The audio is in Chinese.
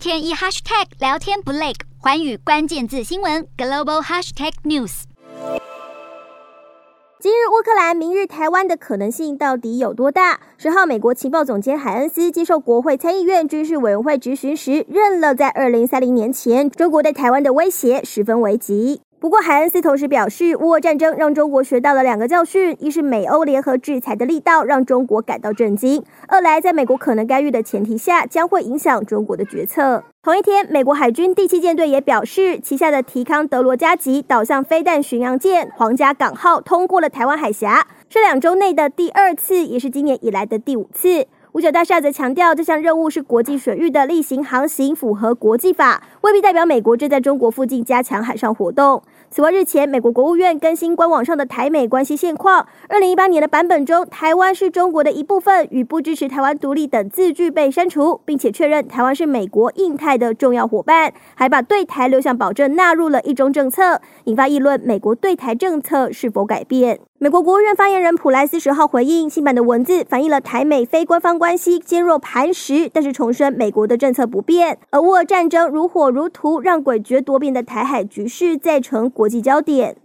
天一 hashtag 聊天不累，寰宇关键字新闻 global hashtag news。今日乌克兰，明日台湾的可能性到底有多大？十号，美国情报总监海恩斯接受国会参议院军事委员会质询时，认了在二零三零年前，中国对台湾的威胁十分危急。不过，海恩斯同时表示，乌俄战争让中国学到了两个教训：一是美欧联合制裁的力道让中国感到震惊；二来，在美国可能干预的前提下，将会影响中国的决策。同一天，美国海军第七舰队也表示，旗下的提康德罗加级导向飞弹巡洋舰“皇家港号”通过了台湾海峡，是两周内的第二次，也是今年以来的第五次。五角大厦则强调，这项任务是国际水域的例行航行，符合国际法，未必代表美国正在中国附近加强海上活动。此外，日前美国国务院更新官网上的台美关系现况，二零一八年的版本中，台湾是中国的一部分，与不支持台湾独立等字句被删除，并且确认台湾是美国印太的重要伙伴，还把对台六项保证纳入了一中政策，引发议论：美国对台政策是否改变？美国国务院发言人普莱斯十号回应，新版的文字反映了台美非官方关系坚若磐石，但是重申美国的政策不变。而乌俄战争如火如荼，让诡谲多变的台海局势再成国际焦点。